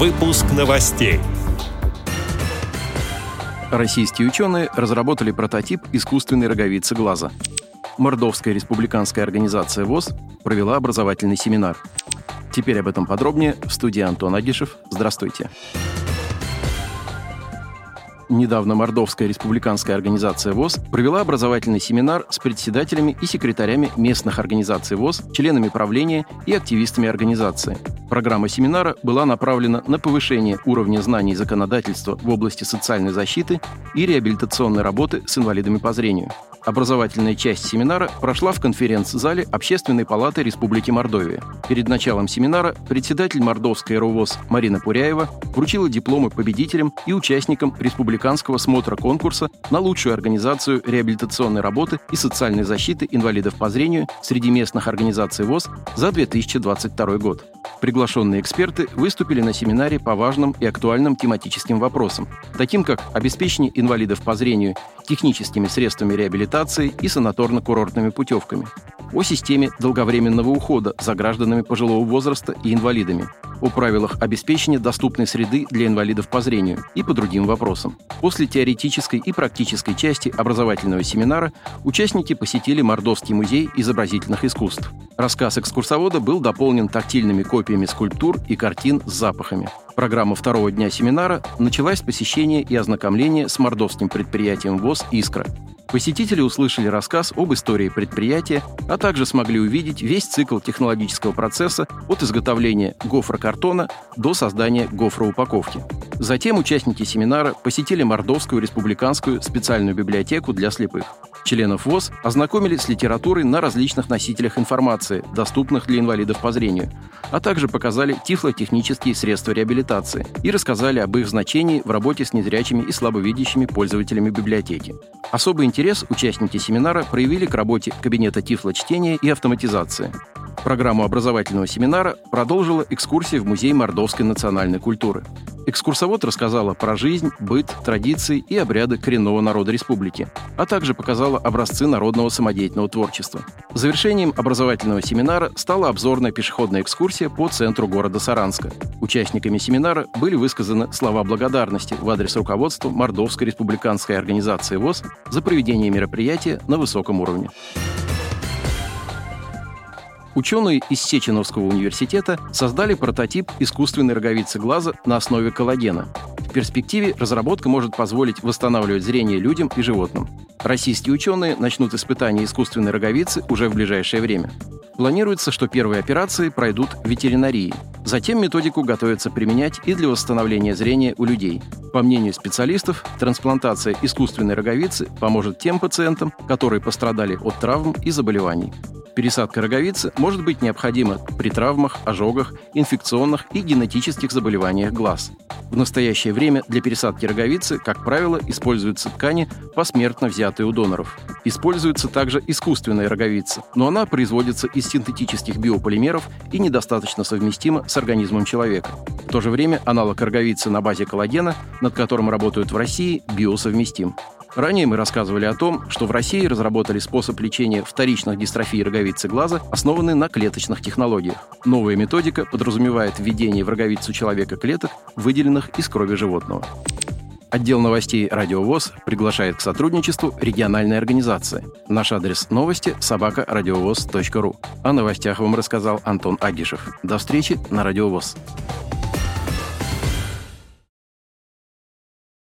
Выпуск новостей. Российские ученые разработали прототип искусственной роговицы глаза. Мордовская республиканская организация ВОЗ провела образовательный семинар. Теперь об этом подробнее в студии Антон Агишев. Здравствуйте. Недавно Мордовская республиканская организация ВОЗ провела образовательный семинар с председателями и секретарями местных организаций ВОЗ, членами правления и активистами организации. Программа семинара была направлена на повышение уровня знаний законодательства в области социальной защиты и реабилитационной работы с инвалидами по зрению. Образовательная часть семинара прошла в конференц-зале Общественной палаты Республики Мордовия. Перед началом семинара председатель Мордовской РУВОЗ Марина Пуряева вручила дипломы победителям и участникам республиканского смотра конкурса на лучшую организацию реабилитационной работы и социальной защиты инвалидов по зрению среди местных организаций ВОЗ за 2022 год. Приглашенные эксперты выступили на семинаре по важным и актуальным тематическим вопросам, таким как обеспечение инвалидов по зрению техническими средствами реабилитации и санаторно-курортными путевками, о системе долговременного ухода за гражданами пожилого возраста и инвалидами, о правилах обеспечения доступной среды для инвалидов по зрению и по другим вопросам. После теоретической и практической части образовательного семинара участники посетили Мордовский музей изобразительных искусств. Рассказ экскурсовода был дополнен тактильными копиями скульптур и картин с запахами. Программа второго дня семинара началась с посещения и ознакомления с мордовским предприятием ВОЗ «Искра». Посетители услышали рассказ об истории предприятия, а также смогли увидеть весь цикл технологического процесса от изготовления гофрокартона до создания гофроупаковки. Затем участники семинара посетили Мордовскую республиканскую специальную библиотеку для слепых. Членов ВОЗ ознакомили с литературой на различных носителях информации, доступных для инвалидов по зрению, а также показали тифлотехнические средства реабилитации и рассказали об их значении в работе с незрячими и слабовидящими пользователями библиотеки. Особый интерес участники семинара проявили к работе кабинета тифлочтения и автоматизации. Программу образовательного семинара продолжила экскурсия в Музей мордовской национальной культуры. Экскурсовод рассказала про жизнь, быт, традиции и обряды коренного народа республики, а также показала образцы народного самодеятельного творчества. Завершением образовательного семинара стала обзорная пешеходная экскурсия по центру города Саранска. Участниками семинара были высказаны слова благодарности в адрес руководства Мордовской республиканской организации ВОЗ за проведение мероприятия на высоком уровне. Ученые из Сеченовского университета создали прототип искусственной роговицы глаза на основе коллагена. В перспективе разработка может позволить восстанавливать зрение людям и животным. Российские ученые начнут испытания искусственной роговицы уже в ближайшее время. Планируется, что первые операции пройдут в ветеринарии. Затем методику готовится применять и для восстановления зрения у людей. По мнению специалистов, трансплантация искусственной роговицы поможет тем пациентам, которые пострадали от травм и заболеваний. Пересадка роговицы может быть необходима при травмах, ожогах, инфекционных и генетических заболеваниях глаз. В настоящее время для пересадки роговицы, как правило, используются ткани, посмертно взятые у доноров. Используется также искусственная роговица, но она производится из синтетических биополимеров и недостаточно совместима с организмом человека. В то же время аналог роговицы на базе коллагена, над которым работают в России, биосовместим. Ранее мы рассказывали о том, что в России разработали способ лечения вторичных дистрофий роговицы глаза, основанный на клеточных технологиях. Новая методика подразумевает введение в роговицу человека клеток, выделенных из крови животного. Отдел новостей «Радиовоз» приглашает к сотрудничеству региональной организации. Наш адрес новости – собакарадиовоз.ру. О новостях вам рассказал Антон Агишев. До встречи на «Радиовоз».